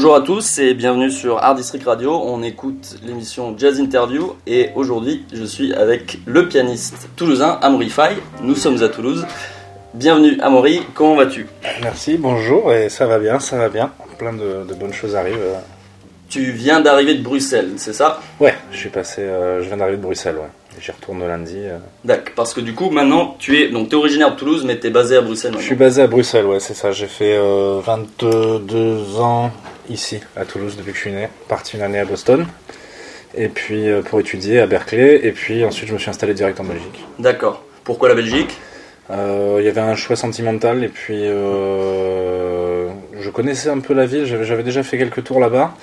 Bonjour à tous et bienvenue sur Art District Radio. On écoute l'émission Jazz Interview et aujourd'hui je suis avec le pianiste toulousain Amaury Faye. Nous sommes à Toulouse. Bienvenue Amaury, comment vas-tu? Merci, bonjour, et ça va bien, ça va bien. Plein de, de bonnes choses arrivent. euh. Tu viens d'arriver de Bruxelles, c'est ça? Ouais, je suis passé, euh, je viens d'arriver de Bruxelles, ouais. J'y retourne lundi. euh. D'accord, parce que du coup maintenant tu es donc es originaire de Toulouse mais tu es basé à Bruxelles Je suis basé à Bruxelles, ouais, c'est ça. J'ai fait euh, 22 ans ici, à Toulouse, depuis que je suis né. Parti une année à Boston. Et puis euh, pour étudier à Berkeley. Et puis ensuite, je me suis installé direct en Belgique. D'accord. Pourquoi la Belgique? Euh, Il y avait un choix sentimental et puis euh, je connaissais un peu la ville, j'avais déjà fait quelques tours là-bas.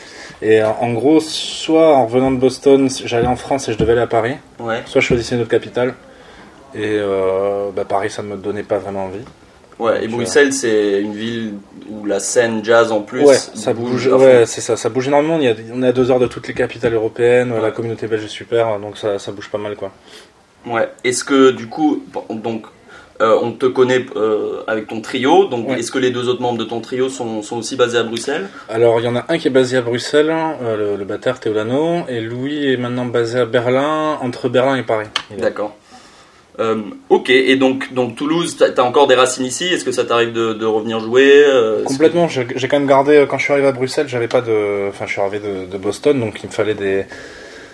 Et en gros, soit en revenant de Boston, j'allais en France et je devais aller à Paris, Ouais. soit je choisissais une autre capitale. Et euh, bah, Paris, ça me donnait pas vraiment envie. Ouais, et Bruxelles c'est une ville où la scène jazz en plus ouais, ça bouge. Ouais, c'est ça, ça bouge énormément. Il y a, on est à deux heures de toutes les capitales européennes. Ouais. La communauté belge est super, donc ça, ça bouge pas mal, quoi. Ouais. Est-ce que du coup, donc, euh, on te connaît euh, avec ton trio, donc Ouais. est-ce que les deux autres membres de ton trio sont, sont aussi basés à Bruxelles? Alors, il y en a un qui est basé à Bruxelles, euh, le, le Théolano, et Louis est maintenant basé à Berlin, entre Berlin et Paris. D'accord. Euh, ok, et donc, donc Toulouse, t'as as encore des racines ici Est-ce que ça t'arrive de, de revenir jouer euh, Complètement, j'ai j'ai quand même gardé, euh, quand je suis arrivé à Bruxelles, j'avais pas de. Enfin, je suis arrivé de, de Boston, donc il me fallait des.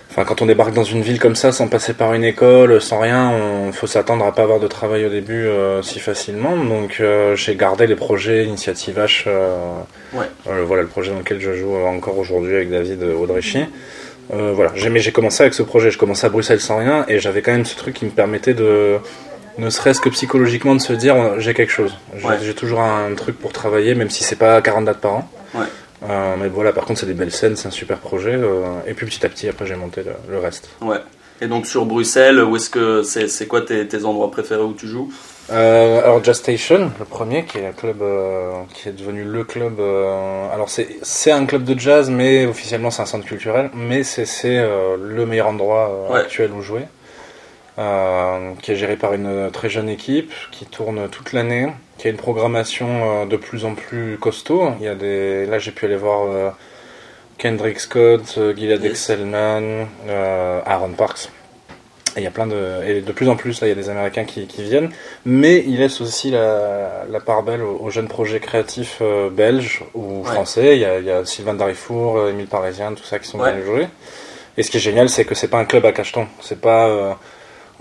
Enfin, quand on débarque dans une ville comme ça, sans passer par une école, sans rien, on faut s'attendre à pas avoir de travail au début euh, si facilement. Donc, euh, j'ai gardé les projets Initiative H. Ouais. voilà le projet dans lequel je joue encore aujourd'hui avec David Audrechy. Euh, voilà, j'ai mais j'ai commencé avec ce projet. Je commençais à Bruxelles sans rien, et j'avais quand même ce truc qui me permettait de ne serait-ce que psychologiquement de se dire euh, j'ai quelque chose. J'ai Ouais. toujours un truc pour travailler, même si c'est pas 40 dates par an. Ouais. Euh, mais voilà, par contre, c'est des belles scènes, c'est un super projet. euh, et puis petit à petit, après, j'ai monté le, le reste. Ouais. Et donc sur Bruxelles, où est-ce que c'est c'est quoi tes, tes endroits préférés où tu joues? Euh, alors, Jazz Station, le premier, qui est un club euh, qui est devenu le club. euh, alors, c'est c'est un club de jazz, mais officiellement, c'est un centre culturel. Mais c'est c'est, le meilleur endroit Ouais. actuel où jouer. Qui est géré par une très jeune équipe qui tourne toute l'année, qui a une programmation de plus en plus costaud. Il y a des, là j'ai pu aller voir Kendrick Scott, Gilad Yes. Excelman, Aaron Parks. Et il y a plein de, et de plus en plus là il y a des Américains qui, qui viennent, mais il laisse aussi la, la part belle aux, aux jeunes projets créatifs euh, belges ou Ouais. français. Il y a, il y a Sylvain Darifour, euh, Émile Parisien, tout ça qui sont Ouais. venus jouer. Et ce qui est génial, c'est que c'est pas un club à cacheton. C'est pas, euh,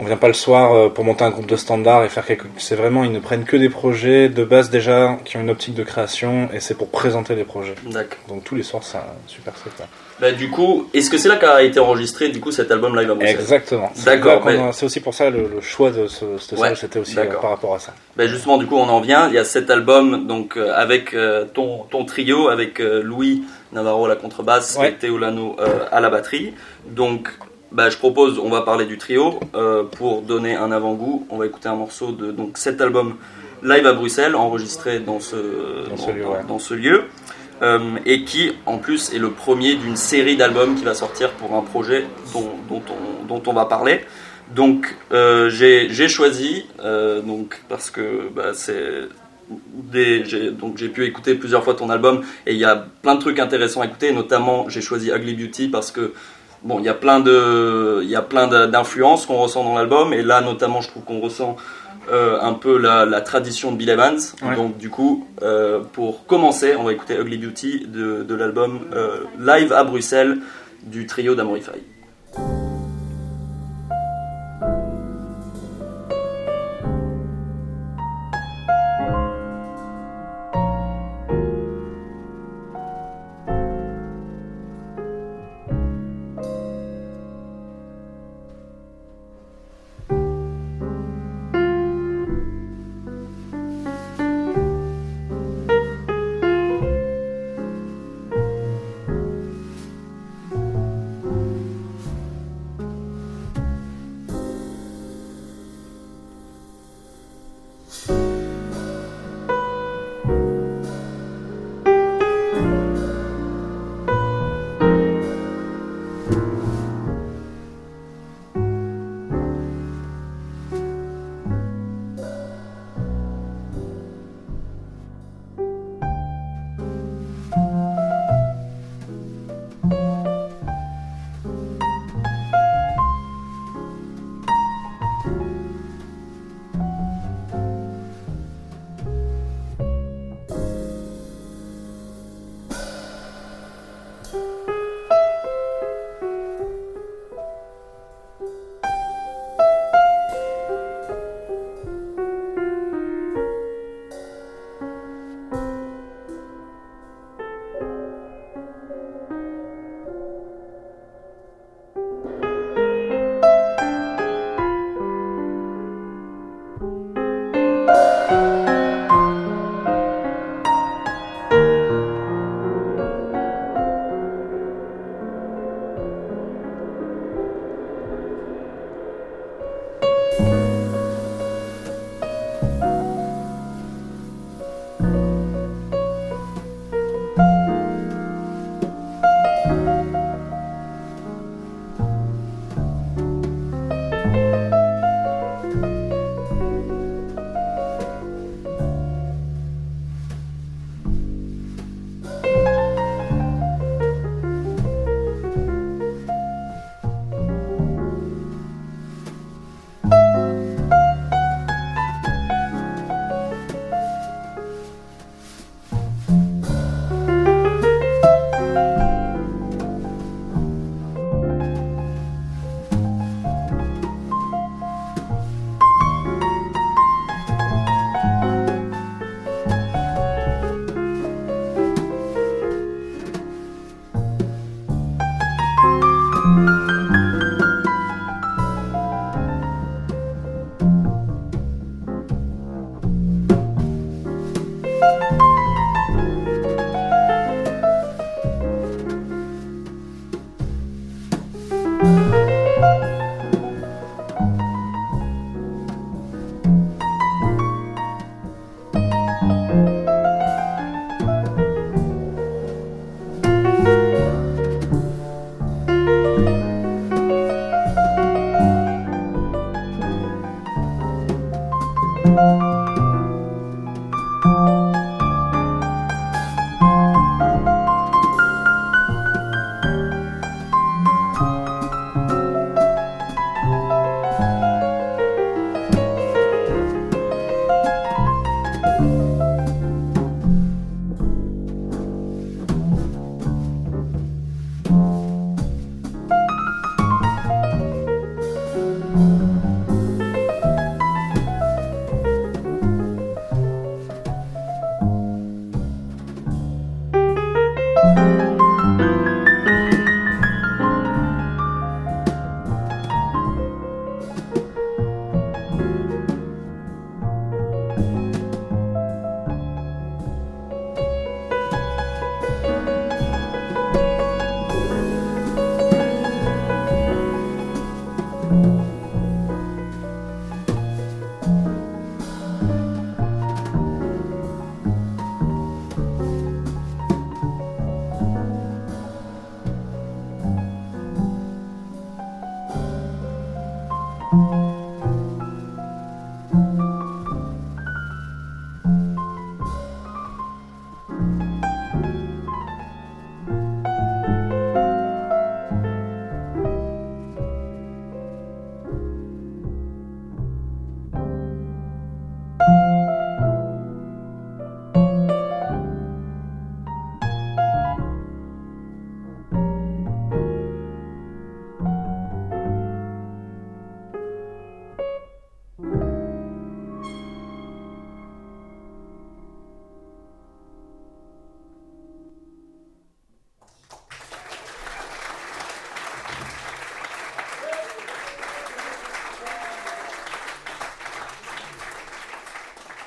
on vient pas le soir euh, pour monter un groupe de standards et faire quelque. C'est vraiment, ils ne prennent que des projets de base déjà qui ont une optique de création et c'est pour présenter des projets. D'accord. Donc tous les soirs, c'est un super là. Bah, du coup, est-ce que c'est là qu'a été enregistré du coup cet album live à Bruxelles? Exactement. D'accord, mais- a- C'est aussi pour ça le, le choix de ce, cette Ouais, c'était aussi euh, par rapport à ça. Ben justement, du coup, on en vient. Il y a cet album donc euh, avec euh, ton, ton trio, avec Louis Navarro à la contrebasse Ouais. et Théo Lano euh, à la batterie. Donc, ben, je propose, on va parler du trio euh, pour donner un avant-goût. On va écouter un morceau de donc cet album live à Bruxelles, enregistré dans ce Dans ce lieu, ouais. dans ce lieu. Euh, et qui en plus est le premier d'une série d'albums qui va sortir pour un projet dont, dont, on, dont on va parler. Donc euh, j'ai choisi, donc, parce que bah, c'est des- j'ai donc j'ai pu écouter plusieurs fois ton album et il y a plein de trucs intéressants à écouter, notamment j'ai choisi Ugly Beauty parce que bon il y a plein de il y a plein d'influences qu'on ressent dans l'album et là notamment je trouve qu'on ressent euh, un peu la, la tradition de Bill Evans. Ouais. Donc du coup, euh, pour commencer, on va écouter Ugly Beauty de, de l'album euh, Live à Bruxelles du trio d'Amorify.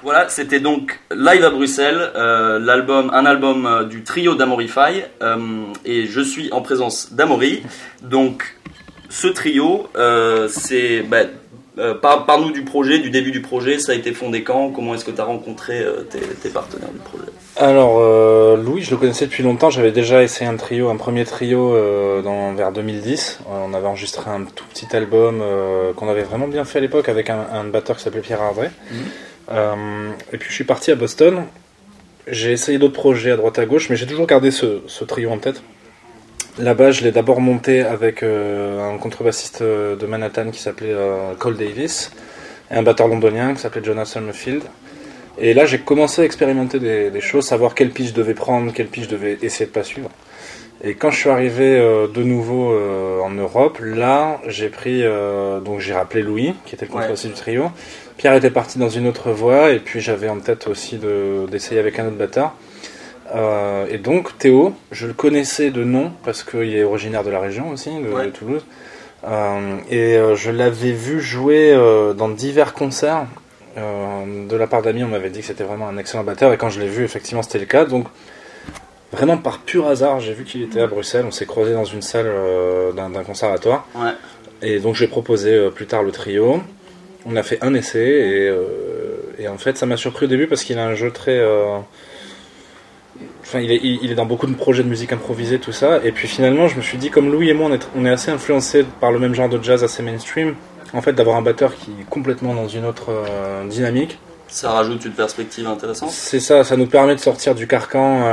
Voilà, c'était donc live à Bruxelles, euh, l'album, un album euh, du trio d'Amorify, euh, et je suis en présence d'Amory. Donc, ce trio, c'est, bah, par- parle-nous du projet, du début du projet. Ça a été fondé quand Comment est-ce que tu as rencontré tes, tes partenaires du projet? Alors, Louis, je le connaissais depuis longtemps. J'avais déjà essayé un trio, un premier trio dans, vers 2010. Euh, on avait enregistré un tout petit album qu'on avait vraiment bien fait à l'époque avec un, un batteur qui s'appelait Pierre Ardré. Et puis je suis parti à Boston. J'ai essayé d'autres projets à droite à gauche, mais j'ai toujours gardé ce, trio en tête. Là-bas, je l'ai d'abord monté avec euh, un contrebassiste euh, de Manhattan qui s'appelait euh, Cole Davis et un batteur londonien qui s'appelait Jonas Summerfield. Et là, j'ai commencé à expérimenter des, choses, savoir quelle piste je devais prendre, quelle piste je devais essayer de pas suivre. Et quand je suis arrivé euh, de nouveau euh, en Europe, là, j'ai pris, euh, donc j'ai rappelé Louis, qui était le contrebassiste du trio. Pierre était parti dans une autre voie, et puis j'avais en tête aussi de- d'essayer avec un autre batteur. Et donc Théo, je le connaissais de nom parce qu'il est originaire de la région aussi, de, Ouais. de Toulouse. Et je l'avais vu jouer dans divers concerts. De la part d'amis, on m'avait dit que c'était vraiment un excellent batteur. Et quand je l'ai vu, effectivement, c'était le cas. Donc vraiment par pur hasard, j'ai vu qu'il était à Bruxelles. On s'est croisé dans une salle euh, d'un d'un conservatoire. Ouais. Et donc j'ai proposé euh, plus tard le trio. On a fait un essai et, euh, et en fait ça m'a surpris au début parce qu'il a un jeu très... Enfin, il est, il il est dans beaucoup de projets de musique improvisée, tout ça. Et puis finalement, je me suis dit, comme Louis et moi, on est, on est assez influencés par le même genre de jazz assez mainstream. En fait, d'avoir un batteur qui est complètement dans une autre dynamique. Ça rajoute une perspective intéressante. C'est ça, ça nous permet de sortir du carcan.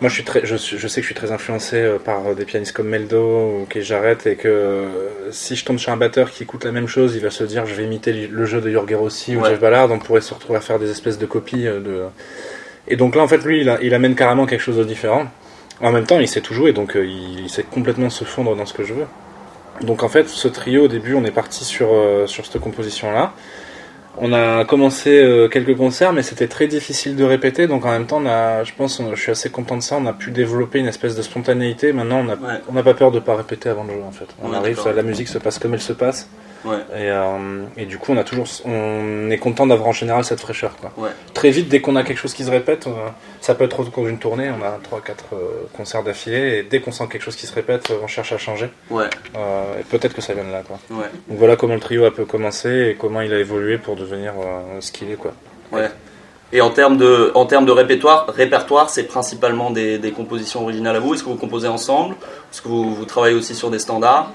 Moi, je, suis très, je, sais que je suis très influencé euh, par euh, des pianistes comme Meldo ou Kay Jarrett et que euh, si je tombe sur un batteur qui écoute la même chose, il va se dire je vais imiter le- jeu de Jorge Rossi ou. Jeff Ballard, on pourrait se retrouver à faire des espèces de copies de. Et donc là, en fait, lui, il, a- il amène carrément quelque chose de différent. En même temps, il sait tout jouer, donc il, il sait complètement se fondre dans ce que je veux. Donc en fait, ce trio, au début, on est parti sur, sur cette composition-là. On a commencé euh, quelques concerts, mais c'était très difficile de répéter. Donc en même temps, on a, je pense, on- je suis assez content de ça. On a pu développer une espèce de spontanéité. Maintenant, on n'a Ouais. pas peur de pas répéter avant de jouer. En fait, on Ouais, arrive, la musique se passe comme elle se passe. Ouais. Et, euh, et du coup, on a toujours, on est content d'avoir en général cette fraîcheur. Quoi. Ouais. Très vite, dès qu'on a quelque chose qui se répète, euh, ça peut être au cours d'une tournée. On a 3-4 concerts d'affilée, et dès qu'on sent quelque chose qui se répète, euh, on cherche à changer. Ouais. Euh, et peut-être que ça vient de là. Quoi. Donc voilà comment le trio a peu commencé et comment il a évolué pour devenir euh, ce qu'il est. Quoi. Et en termes de, en termes de répertoire, répertoire c'est principalement des, des compositions originales à vous? Est-ce que vous composez ensemble? Est-ce que vous, vous travaillez aussi sur des standards?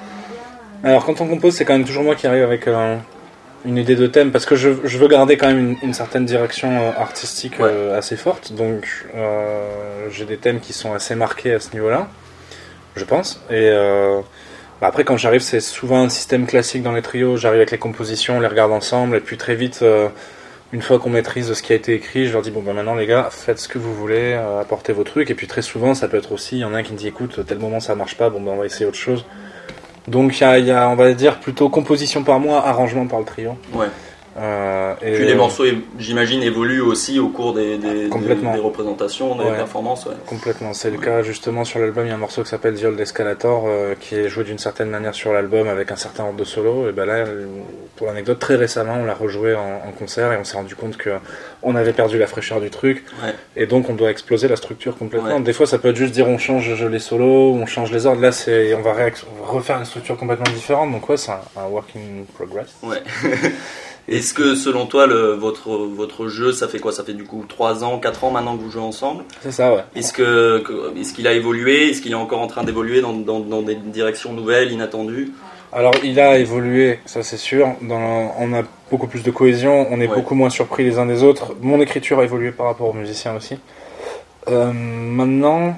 Alors quand on compose, c'est quand même toujours moi qui arrive avec euh, une idée de thème parce que je, je veux garder quand même une, une certaine direction euh, artistique euh, assez forte. Donc j'ai des thèmes qui sont assez marqués à ce niveau-là, je pense. Et bah, après quand j'arrive, c'est souvent un système classique dans les trios. J'arrive avec les compositions, on les regarde ensemble et puis très vite. une fois qu'on maîtrise ce qui a été écrit, je leur dis bon ben maintenant les gars, faites ce que vous voulez, apportez vos trucs. Et puis très souvent, ça peut être aussi, il y en a un qui me dit écoute, tel moment ça marche pas, bon ben on va essayer autre chose. Donc il y a, on va dire, plutôt composition par moi, arrangement par le trio. Euh, et, Puis les morceaux, j'imagine, évoluent aussi au cours des, des, des- Complètement. des représentations, des Ouais. performances. Ouais. Complètement, c'est le cas justement sur l'album. Il y a un morceau qui s'appelle The Old Escalator euh, qui est joué d'une certaine manière sur l'album avec un certain ordre de solo. Et ben là, pour l'anecdote, très récemment, on l'a rejoué en, en concert et on s'est rendu compte que on avait perdu la fraîcheur du truc et donc on doit exploser la structure complètement. Des fois, ça peut être juste dire on change les solos, on change les ordres. Là, c'est on va, réac- on va refaire une structure complètement différente. Donc ouais, c'est un, un work in progress. Ouais. Est-ce que selon toi, le, votre, votre jeu, ça fait quoi? Ça fait du coup 3 ans, 4 ans maintenant que vous jouez ensemble? C'est ça, ouais. Est-ce que, que- est-ce qu'il a évolué? Est-ce qu'il est encore en train d'évoluer dans, dans, dans des directions nouvelles, inattendues? Alors il a évolué, ça c'est sûr. Dans, on a beaucoup plus de cohésion, on est Ouais. beaucoup moins surpris les uns des autres. Mon écriture a évolué par rapport aux musiciens aussi. Euh, maintenant,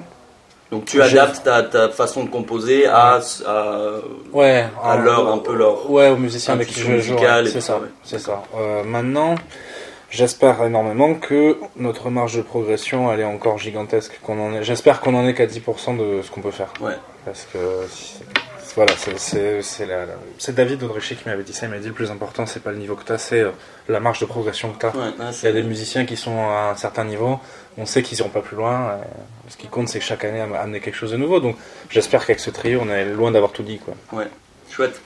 Donc tu adaptes ta, ta façon de composer à, à, ouais, à leur, un peu leur. ouais, aux musiciens avec qui je joue, c'est ça, ouais. c'est ça. Euh, maintenant, j'espère énormément que notre marge de progression elle est encore gigantesque. Qu'on en est, j'espère qu'on en est qu'à 10% de ce qu'on peut faire. Ouais. Parce que voilà, c'est- David Audrichy qui m'avait dit ça. Il m'a dit le plus important, c'est pas le niveau que tu as, c'est euh, la marge de progression que tu as. Ouais, Il y a des musiciens qui sont à un certain niveau, on sait qu'ils iront pas plus loin. euh, Ce qui compte, c'est que chaque année am- amener quelque chose de nouveau. Donc j'espère qu'avec ce trio, on est loin d'avoir tout dit. Quoi. Ouais, chouette.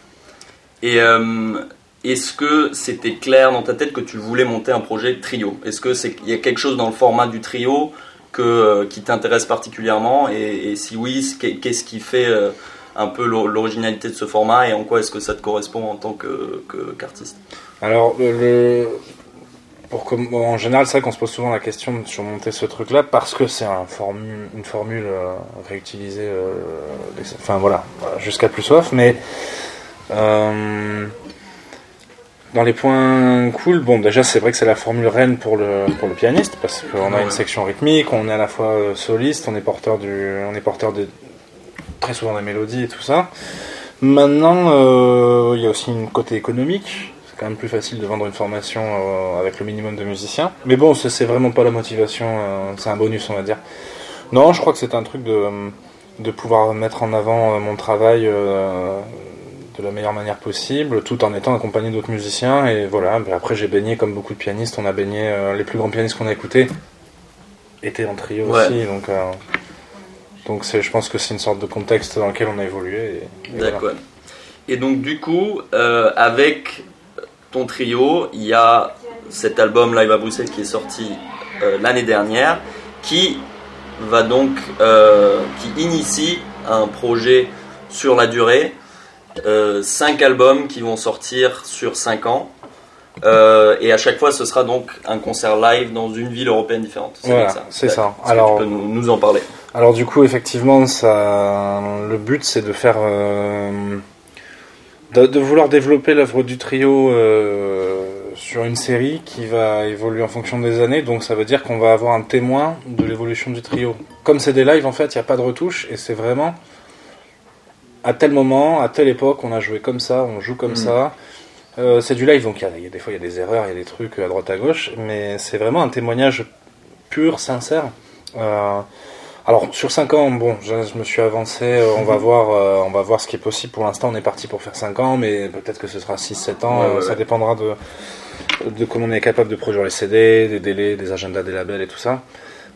Et euh, est-ce que c'était clair dans ta tête que tu voulais monter un projet trio? Est-ce que c'est il y a quelque chose dans le format du trio que euh, qui t'intéresse particulièrement? Et, et si oui, ce qu'est- qu'est-ce qui fait euh, un peu l'o- l'originalité de ce format? Et en quoi est-ce que ça te correspond en tant que que- qu'artiste? Alors, le, en général, c'est vrai qu'on se pose souvent la question de surmonter ce truc-là parce que c'est une formule euh, réutilisée, euh, voilà, jusqu'à plus soif. Mais euh, dans les points cool, bon, déjà, c'est vrai que c'est la formule reine pour le pour le pianiste parce qu'on a une section rythmique, on est à la fois soliste, on est porteur du, on est porteur de très souvent des mélodies et tout ça. Maintenant, il y a aussi une côté économique. Quand même plus facile de vendre une formation euh, avec le minimum de musiciens. Mais bon, c'est vraiment pas la motivation. euh, c'est un bonus, on va dire. Non, je crois que c'est un truc de, de pouvoir mettre en avant euh, mon travail euh, de la meilleure manière possible, tout en étant accompagné d'autres musiciens. Et voilà. Mais après, j'ai baigné comme beaucoup de pianistes. On a baigné euh, les plus grands pianistes qu'on a écoutés étaient en trio Ouais. aussi. Donc, euh, donc c'est, je pense que c'est une sorte de contexte dans lequel on a évolué. voilà. D'accord. Et donc du coup, euh, avec ton trio, il y a cet album Live à Bruxelles qui est sorti euh, l'année dernière, qui va donc, euh, qui initie un projet sur la durée, euh, cinq albums qui vont sortir sur cinq ans. Euh, et à chaque fois, ce sera donc un concert live dans une ville européenne différente. C'est Voilà, ça. c'est ça. Alors- tu peux nous, nous en parler? Alors du coup, effectivement, ça, le but c'est de faire, euh, de, de vouloir développer l'œuvre du trio euh, sur une série qui va évoluer en fonction des années. Donc ça veut dire qu'on va avoir un témoin de l'évolution du trio. Comme c'est des lives, en fait, il n'y a pas de retouche et c'est vraiment à tel moment, à telle époque, on a joué comme ça, on joue comme Mhm. ça. Euh, c'est du live, donc il y a- y, a des fois il y a des erreurs, il y a des trucs à droite à gauche, mais c'est vraiment un témoignage pur, sincère. Euh, alors sur 5 ans, bon, je, je me suis avancé, euh, on va voir, euh, on va voir ce qui est possible. Pour l'instant, on est parti pour faire 5 ans, mais peut-être que ce sera 6-7 ans. Ouais, euh, ouais, ça ouais. dépendra de, de comment on est capable de produire les CD, des délais, des agendas des labels et tout ça.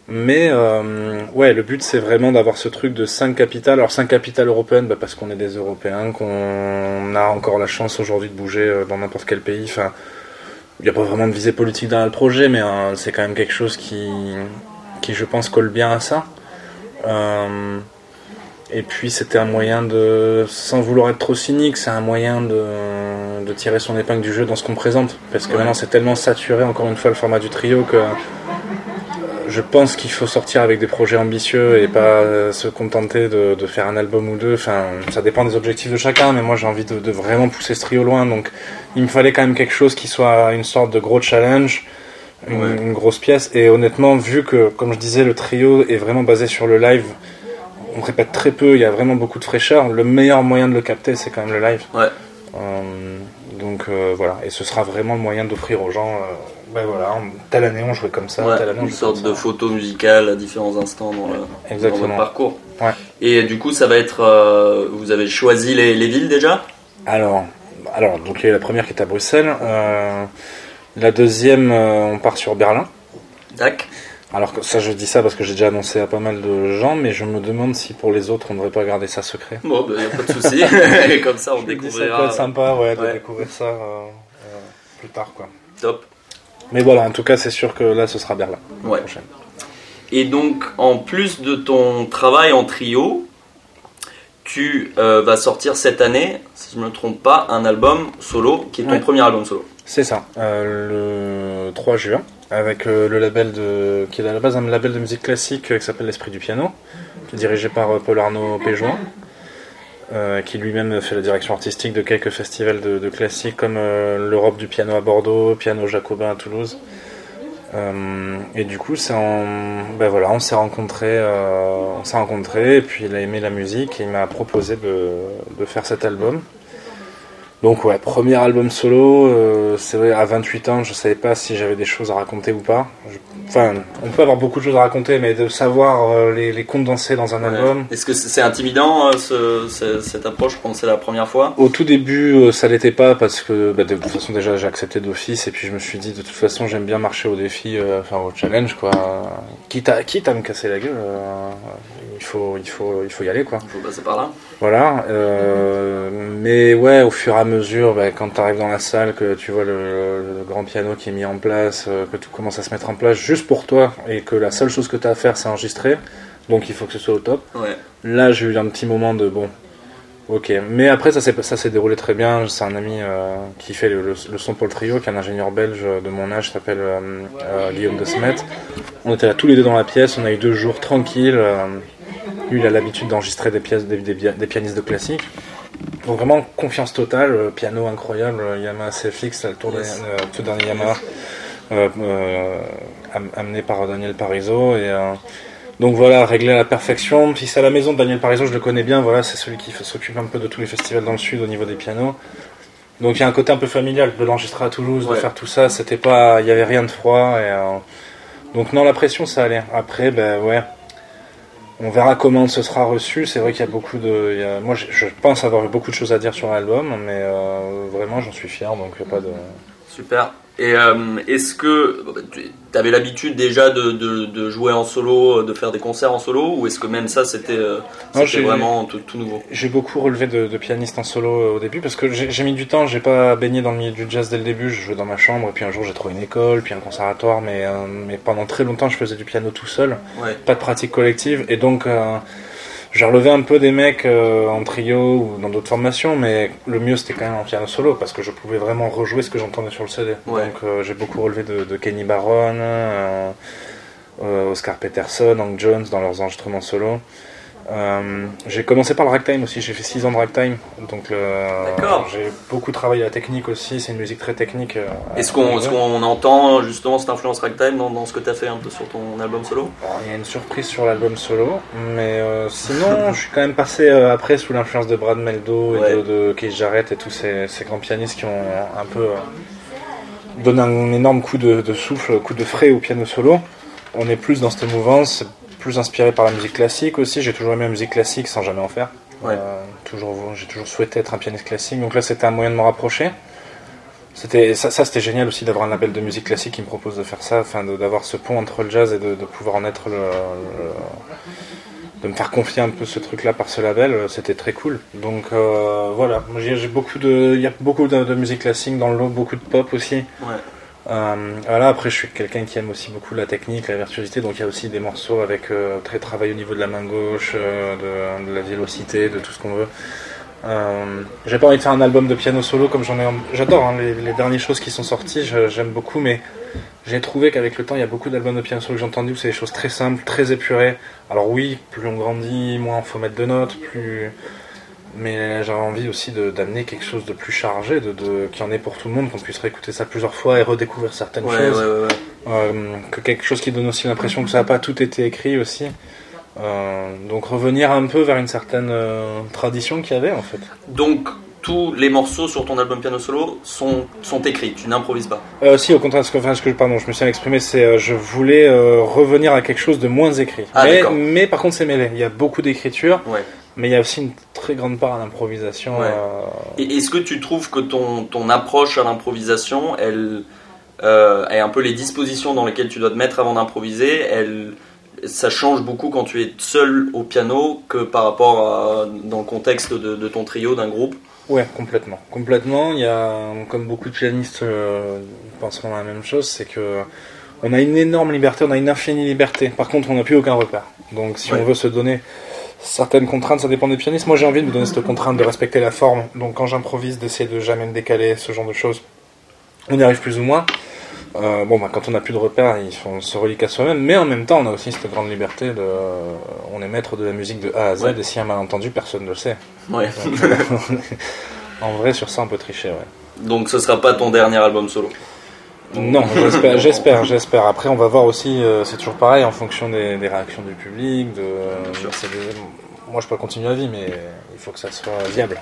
Mais euh, ouais, le but c'est vraiment d'avoir ce truc de 5 capitales. Alors 5 capitales européennes, bah, parce qu'on est des Européens, qu'on a encore la chance aujourd'hui de bouger dans n'importe quel pays. Enfin, il n'y a pas vraiment de visée politique dans le projet, mais c'est quand même quelque chose qui, qui je pense colle bien à ça. Euh, et puis c'était un moyen de, sans vouloir être trop cynique, c'est un moyen de, de tirer son épingle du jeu dans ce qu'on présente. Parce que Ouais. maintenant c'est tellement saturé, encore une fois, le format du trio que je pense qu'il faut sortir avec des projets ambitieux et pas euh, se contenter de, de faire un album ou deux. Enfin, ça dépend des objectifs de chacun, mais moi j'ai envie de, de vraiment pousser ce trio loin. Donc il me fallait quand même quelque chose qui soit une sorte de gros challenge, une, Ouais. une grosse pièce. Et honnêtement, vu que, comme je disais, le trio est vraiment basé sur le live, on répète très peu, il y a vraiment beaucoup de fraîcheur. Le meilleur moyen de le capter, c'est quand même le live. Ouais. Euh, donc euh, voilà, et ce sera vraiment le moyen d'offrir aux gens. euh, ben voilà, en- telle année on jouait comme ça, Ouais, telle année une sorte de photo musicale à différents instants dans, le, dans votre parcours. Ouais. Et du coup, ça va être. euh, vous avez choisi les, les villes déjà? Alors, alors, donc il y a eu la première qui est à Bruxelles. La deuxième, euh, on part sur Berlin. Tac. Alors que ça, je dis ça parce que j'ai déjà annoncé à pas mal de gens, mais je me demande si pour les autres, on ne devrait pas garder ça secret. Bon, bah, y a pas de souci. Comme ça, on Je dis, Ça peut découvrira. être sympa, ouais, de Ouais. découvrir ça euh, euh, plus tard, quoi. Top. Mais voilà, en tout cas, c'est sûr que là, ce sera Berlin. la Ouais. prochaine. Et donc, en plus de ton travail en trio, tu euh, vas sortir cette année, si je ne me trompe pas, un album solo, qui est ton Ouais. premier album solo. C'est ça, euh, le 3 juin, avec euh, le label de, qui est à la base un label de musique classique euh, qui s'appelle L'Esprit du Piano, qui est dirigé par Paul Arnaud Péjoin, qui lui-même fait la direction artistique de quelques festivals de, de classique comme l'Europe du piano à Bordeaux, Piano Jacobin à Toulouse. Et du coup, ben voilà, on s'est rencontrés, on s'est rencontrés, et puis il a aimé la musique, et il m'a proposé de, de faire cet album. Donc ouais, premier album solo, euh, c'est vrai, à 28 ans, je savais pas si j'avais des choses à raconter ou pas. Je- Enfin, on peut avoir beaucoup de choses à raconter, mais de savoir euh, les, les condenser dans un Ouais. album. Est-ce que c'est intimidant, euh, ce- ce- cette approche, quand c'est la première fois? Au tout début, ça l'était pas parce que bah, de toute façon déjà j'ai accepté d'office et puis je me suis dit de toute façon j'aime bien marcher au défi, enfin au challenge quoi. Quitte à, quitte à me casser la gueule, il faut il faut il faut y aller quoi. Il faut passer par là. Voilà. euh, mais ouais, au fur et à mesure, bah, quand tu arrives dans la salle, que tu vois le, le grand piano qui est mis en place, euh, que tout commence à se mettre en place juste pour toi, et que la seule chose que tu as à faire, c'est enregistrer, donc il faut que ce soit au top. Ouais. Là, j'ai eu un petit moment de bon. Ok, mais après ça s'est ça s'est déroulé très bien. C'est un ami euh, qui fait le, le- le son pour le trio, qui est un ingénieur belge de mon âge, s'appelle euh, euh, Guillaume de Smet. On était là tous les deux dans la pièce. On a eu deux jours tranquilles. Lui, il a l'habitude d'enregistrer des pièces des, des, des pianistes de classique. Donc vraiment confiance totale, euh, piano incroyable, euh, Yamaha CFX, le tour Yes. de- euh, tout dernier Yamaha, euh, euh, am- amené par Daniel Parizeau et euh, donc voilà, réglé à la perfection. Puis c'est à la maison de Daniel Parizeau, je le connais bien, voilà, c'est celui qui s'occupe un peu de tous les festivals dans le sud au niveau des pianos. Donc il y a un côté un peu familial de l'enregistrer à Toulouse, Ouais. de faire tout ça, c'était pas, il y avait rien de froid et donc non la pression ça allait. Après ben ouais, on verra comment ce sera reçu. C'est vrai qu'il y a beaucoup de, moi je, pense avoir eu beaucoup de choses à dire sur l'album, mais euh, vraiment j'en suis fier donc il y a pas de. Super. Et euh, est-ce que tu avais l'habitude déjà de, de, de jouer en solo, de faire des concerts en solo, ou est-ce que même ça c'était euh, vraiment tout, tout nouveau J'ai beaucoup relevé de, de pianiste en solo euh, au début parce que j'ai j'ai mis du temps, j'ai pas baigné dans le milieu du jazz dès le début, je jouais dans ma chambre et puis un jour j'ai trouvé une école, puis un conservatoire, mais, euh, mais pendant très longtemps je faisais du piano tout seul, Ouais. pas de pratique collective et donc euh, j'ai relevé un peu des mecs euh, en trio ou dans d'autres formations, mais le mieux c'était quand même en piano solo parce que je pouvais vraiment rejouer ce que j'entendais sur le CD. Ouais. Donc euh, j'ai beaucoup relevé de, de Kenny Barron, euh, euh, Oscar Peterson, Hank Jones dans leurs enregistrements solo. Euh, j'ai commencé par le ragtime aussi, j'ai fait 6 ans de ragtime, donc euh, j'ai beaucoup travaillé la technique aussi, c'est une musique très technique. euh, Est-ce qu'on entend justement cette influence ragtime dans, dans ce que tu as fait un peu sur ton album solo? Il y a une surprise sur l'album solo, mais sinon je suis quand même passé après sous l'influence de Brad Meldo et Ouais. de, de Keith Jarrett et tous ces, ces grands pianistes qui ont un peu donné un énorme coup de, de souffle, coup de frais au piano solo. On est plus dans cette mouvance, plus inspiré par la musique classique aussi. J'ai toujours aimé la musique classique sans jamais en faire. Ouais. Euh, toujours, j'ai toujours souhaité être un pianiste classique, donc là c'était un moyen de me rapprocher. C'était ça, ça c'était génial aussi d'avoir un label de musique classique qui me propose de faire ça, enfin d'avoir ce pont entre le jazz et de, de pouvoir en être le, le- de me faire confier un peu ce truc-là par ce label, c'était très cool. Donc euh, voilà, j'ai j'ai beaucoup de, il y a beaucoup de, de musique classique dans le lot, beaucoup de pop aussi. Ouais. Euh, voilà, après je suis quelqu'un qui aime aussi beaucoup la technique, la virtuosité, donc il y a aussi des morceaux avec euh, très travail au niveau de la main gauche, euh, de, de la vélocité, de tout ce qu'on veut. Euh, j'ai pas envie de faire un album de piano solo comme j'en ai. J'adore hein, les, les dernières choses qui sont sorties, j'aime beaucoup, mais j'ai trouvé qu'avec le temps, il y a beaucoup d'albums de piano solo que j'ai entendus où c'est des choses très simples, très épurées. Alors oui, plus on grandit, moins il faut mettre de notes, plus. Mais j'avais envie aussi d'amener quelque chose de plus chargé, de, de, qui en est pour tout le monde, qu'on puisse réécouter ça plusieurs fois et redécouvrir certaines Ouais, choses. ouais, ouais, ouais. Euh, que quelque chose qui donne aussi l'impression que ça n'a pas tout été écrit aussi. Euh, donc revenir un peu vers une certaine euh, tradition qu'il y avait en fait. Donc tous les morceaux sur ton album piano solo sont, sont écrits, tu n'improvises pas. Si au contraire, ce que, enfin, ce que pardon, je me suis exprimé, c'est je voulais revenir à quelque chose de moins écrit. Ah, mais, mais par contre c'est mêlé. Il y a beaucoup d'écriture. Mais il y a aussi une très grande part d'improvisation. Ouais. euh, est-ce que tu trouves que ton, ton approche à l'improvisation, elle, euh, et un peu les dispositions dans lesquelles tu dois te mettre avant d'improviser, elle, ça change beaucoup quand tu es seul au piano que par rapport à, dans le contexte de, de ton trio, d'un groupe? Ouais, complètement. Complètement. Il y a, comme beaucoup de pianistes euh, penseront la même chose, c'est que on a une énorme liberté, on a une infinie liberté. Par contre, on n'a plus aucun repère. Donc, si Ouais. on veut se donner certaines contraintes, ça dépend des pianistes. Moi, j'ai envie de me donner cette contrainte de respecter la forme. Donc, quand j'improvise, d'essayer de jamais me décaler, ce genre de choses. On y arrive plus ou moins. Euh, bon, bah, quand on n'a plus de repères, il faut- on se relie qu'à soi-même. Mais en même temps, on a aussi cette grande liberté de, on est maître de la musique de A à Z. Ouais. Et s'il y a un malentendu, personne ne le sait. Ouais. en vrai, sur ça, on peut tricher, ouais. Donc ce sera pas ton dernier album solo Non, j'espère, j'espère, j'espère. Après, on va voir aussi, euh, c'est toujours pareil, en fonction des, des réactions du public. De, c'est des- moi, je peux continuer la vie, mais il faut que ça soit viable.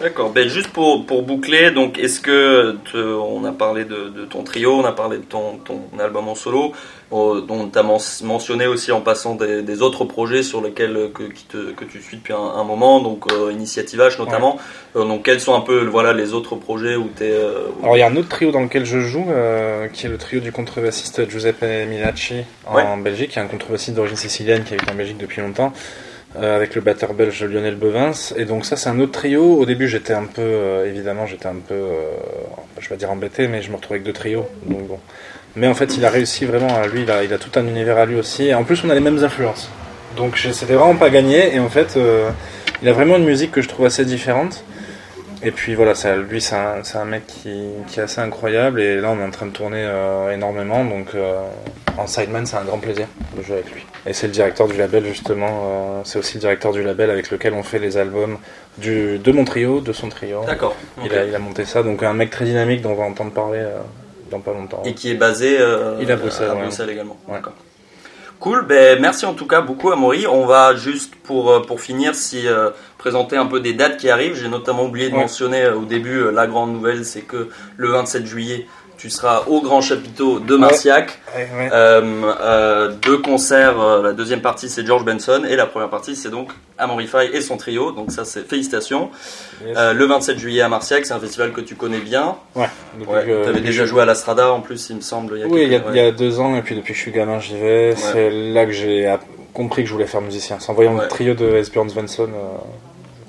D'accord. Ben, juste pour, pour boucler, donc est-ce que te- on a parlé de, de ton trio, on a parlé de ton, ton album en solo, euh, dont tu as mentionné aussi en passant des, des autres projets sur lesquels euh, que, qui te- que tu suis depuis un, un moment, donc euh, Initiative H notamment. Euh, donc quels sont un peu voilà les autres projets où tu es Alors, il y a un autre trio dans lequel je joue, qui est le trio du contrebassiste Giuseppe Milacci en Ouais. Belgique, qui est un contrebassiste d'origine sicilienne qui habite en Belgique depuis longtemps. Euh, avec le batteur belge Lionel Bevins. Et donc ça, c'est un autre trio. Au début, j'étais un peu, euh, évidemment, j'étais un peu, euh, je vais dire embêté, mais je me retrouvais avec deux trios. Donc bon. Mais en fait, il a réussi vraiment. à Lui, il a, il a tout un univers à lui aussi. Et en plus, on a les mêmes influences. Donc c'était vraiment pas gagné. Et en fait, euh, il a vraiment une musique que je trouve assez différente. Et puis voilà, ça, lui, c'est un, mec qui, qui est assez incroyable. Et là, on est en train de tourner euh, énormément. Donc euh, en sideman, c'est un grand plaisir de jouer avec lui. Et c'est le directeur du label, justement. euh, c'est aussi le directeur du label avec lequel on fait les albums du, de mon trio, de son trio. D'accord. Il, a, il a monté ça. Donc un mec très dynamique dont on va entendre parler dans pas longtemps. Et qui est basé Il à Bruxelles, à ouais. Bruxelles également. Ouais. D'accord. Cool, ben merci en tout cas beaucoup Amaury. On va juste pour, euh, pour finir si euh, présenter un peu des dates qui arrivent. J'ai notamment oublié de Ouais. mentionner euh, au début euh, la grande nouvelle, c'est que le 27 juillet, tu seras au grand chapiteau de Marciac. Ouais, ouais. Euh, euh, deux concerts, euh, la deuxième partie c'est George Benson et la première partie c'est donc Amorify et son trio. Donc ça c'est félicitations. Yes. Le 27 juillet à Marciac, c'est un festival que tu connais bien. ouais. Tu avais déjà joué à la Strada en plus, il me semble. Il y a Oui, il y, a, il y a deux ans, et puis depuis que je suis gamin, j'y vais. C'est là que j'ai compris que je voulais faire musicien. C'est en voyant le trio de euh, la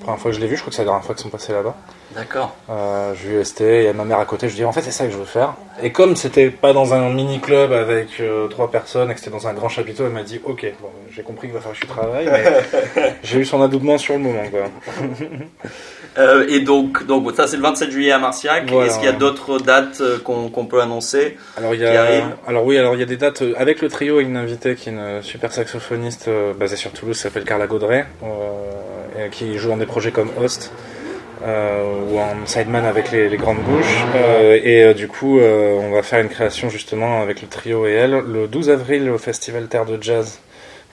première fois que je l'ai vu, je crois que c'est la dernière fois qu'ils sont passés là-bas. D'accord. Euh, j'ai vu ST, il y a ma mère à côté, je dis en fait c'est ça que je veux faire. Et comme c'était pas dans un mini club avec euh, trois personnes et que c'était dans un grand chapiteau, elle m'a dit ok, bon, j'ai compris qu'il va falloir que je travaille, mais j'ai eu son adoubement sur le moment. Quoi. Euh, et donc, donc ça c'est le 27 juillet à Marciac. Voilà, Est-ce qu'il y a ouais. d'autres dates euh, qu'on peut annoncer Alors il y Qui a, arrive. alors oui, alors il y a des dates avec le trio et une invitée qui est une super saxophoniste basée sur Toulouse, qui s'appelle Carla Gaudret, et qui joue dans des projets comme Host euh, ou en sideman avec les, grandes bouches. Euh, et euh, du coup, euh, on va faire une création justement avec le trio et elle le 12 avril au Festival Terre de Jazz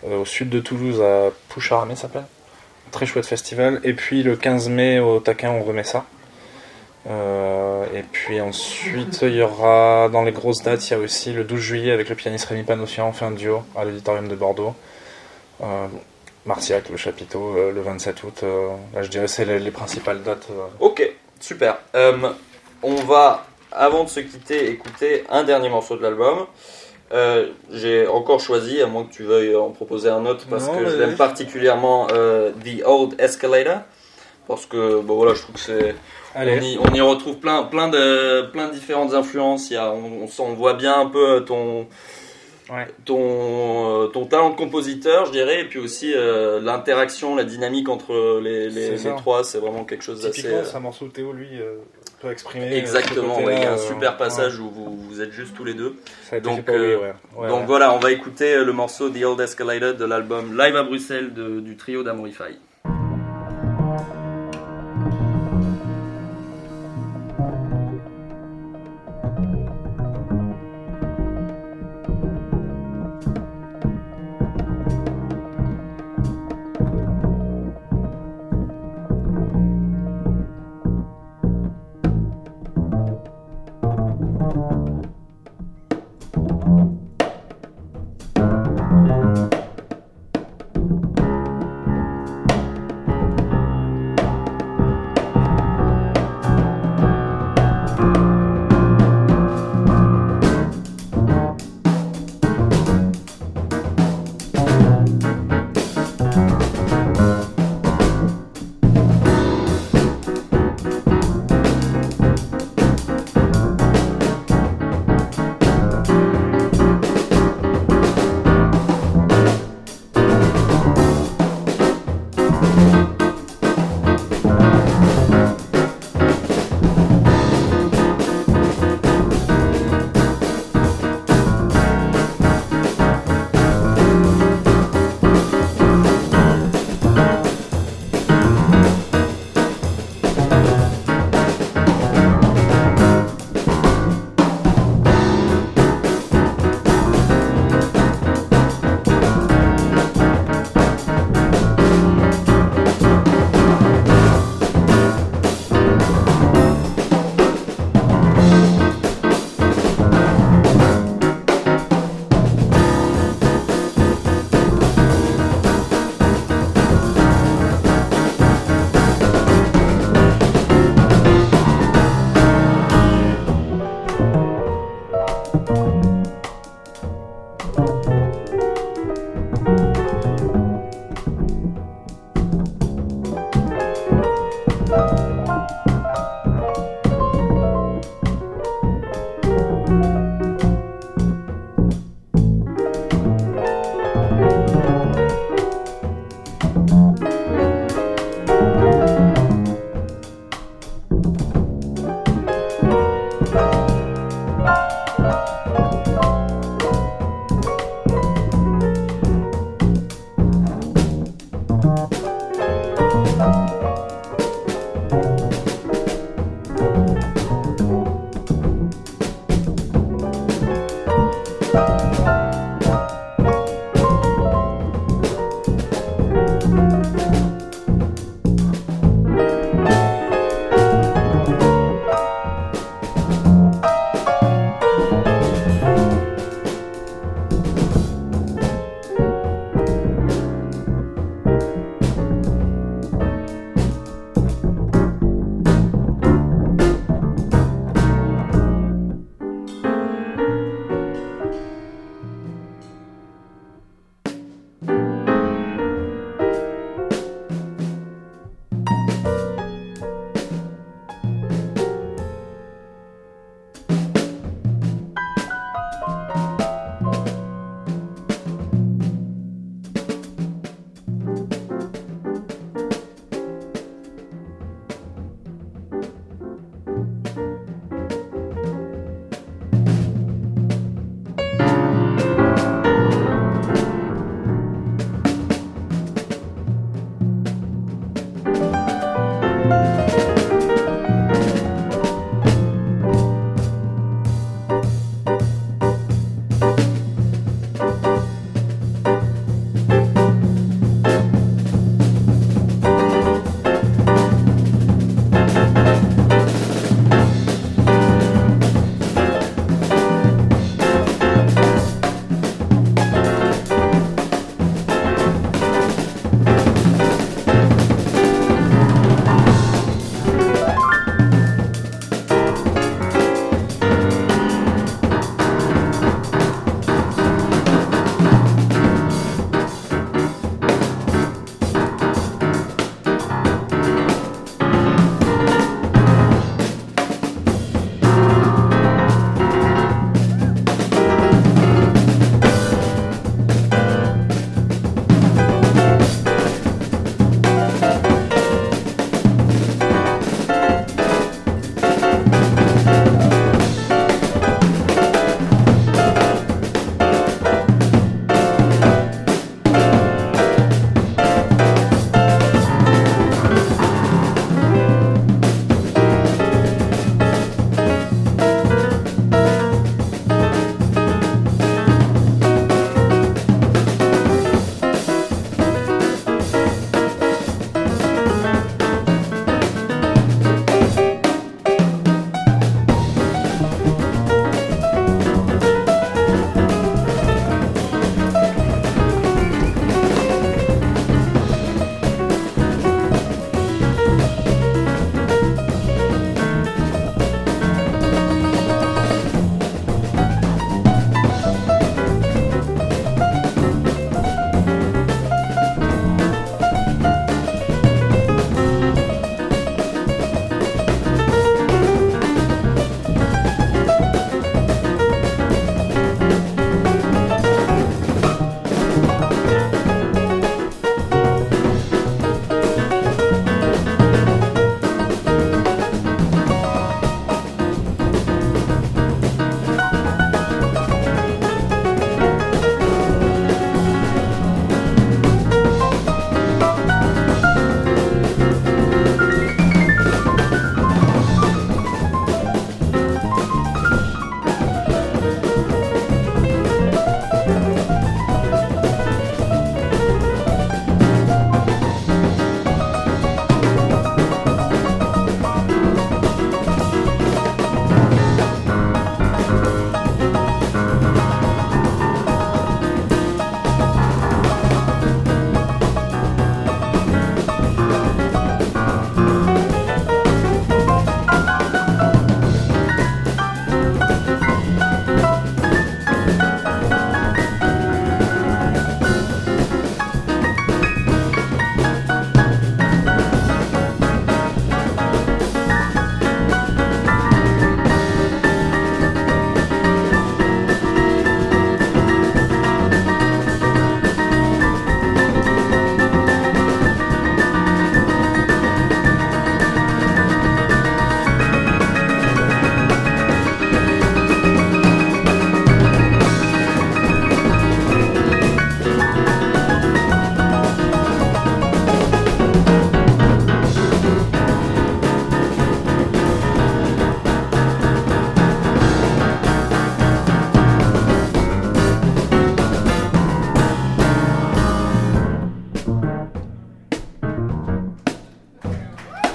euh, au sud de Toulouse à Poucharamé s'appelle. Très chouette festival. Et puis le 15 mai au Taquin, on remet ça. Euh, et puis ensuite, il y aura dans les grosses dates, il y a aussi le 12 juillet avec le pianiste Rémi Panossian, on fait un duo à l'auditorium de Bordeaux. Euh, Martiac, le chapiteau, euh, le 27 août. euh, là, je dirais c'est les, les principales dates. euh. Ok, super. Euh, on va, avant de se quitter, écouter un dernier morceau de l'album. Euh, J'ai encore choisi, à moins que tu veuilles en proposer un autre, parce Non, que je l'aime particulièrement, euh, The Old Escalator. Parce que, bon voilà, je trouve que c'est On Allez, y, on y retrouve plein, plein, de, plein de différentes influences. Il y a, on, on, sent- on voit bien un peu ton, Ouais. ton, euh, ton talent de compositeur, je dirais, et puis aussi euh, l'interaction, la dynamique entre les, les, trois. C'est vraiment quelque chose d'assez. typiquement, euh, c'est un morceau où Théo, lui, euh, peut exprimer. Exactement, ouais, il y a un super passage où vous, vous êtes juste tous les deux. Ça a été Donc, lui, euh, ouais. Ouais, Donc voilà, on va écouter le morceau The Old Escalator de l'album Live à Bruxelles de- du trio d'Amorify.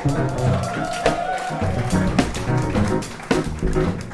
Thank you.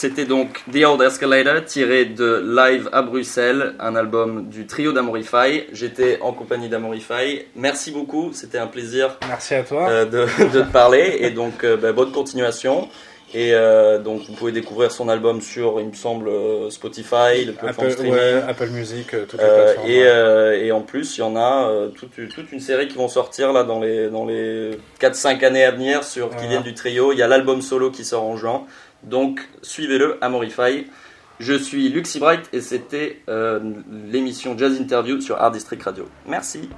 C'était donc The Old Escalator tiré de Live à Bruxelles, un album du trio d'Amorify. J'étais en compagnie d'Amorify. Merci beaucoup, c'était un plaisir Merci à toi. euh, de, de te parler et donc euh, bah, bonne continuation. Et euh, donc vous pouvez découvrir son album sur, il me semble, Spotify, le Apple, streaming. ouais, Apple Music, toutes les plateformes. et, en plus, il y en a toute, toute une série qui vont sortir là dans les, dans les 4-5 années à venir sur, qui viennent du trio. Il y a l'album solo qui sort en juin. Donc suivez-le, Amorify. Je suis Luxy Bright et c'était euh, l'émission Jazz Interview sur Art District Radio. Merci.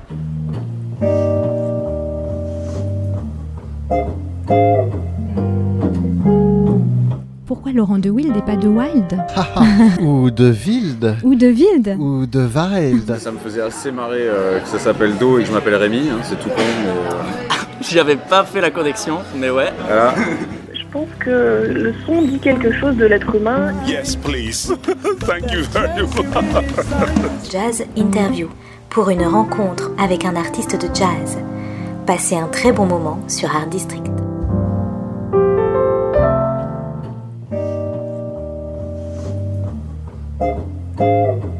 Pourquoi Laurent de Wild et pas de Wild Ou de Wild Ou de Wild Ou de Wild Ça me faisait assez marrer euh, que ça s'appelle Do et que je m'appelle Rémi, hein, c'est tout con, mais euh, J'avais pas fait la connexion, mais ouais. voilà. Je pense que le son dit quelque chose de l'être humain. Yes, please. Thank you very much. Jazz Interview pour une rencontre avec un artiste de jazz. Passez un très bon moment sur Art District. Thank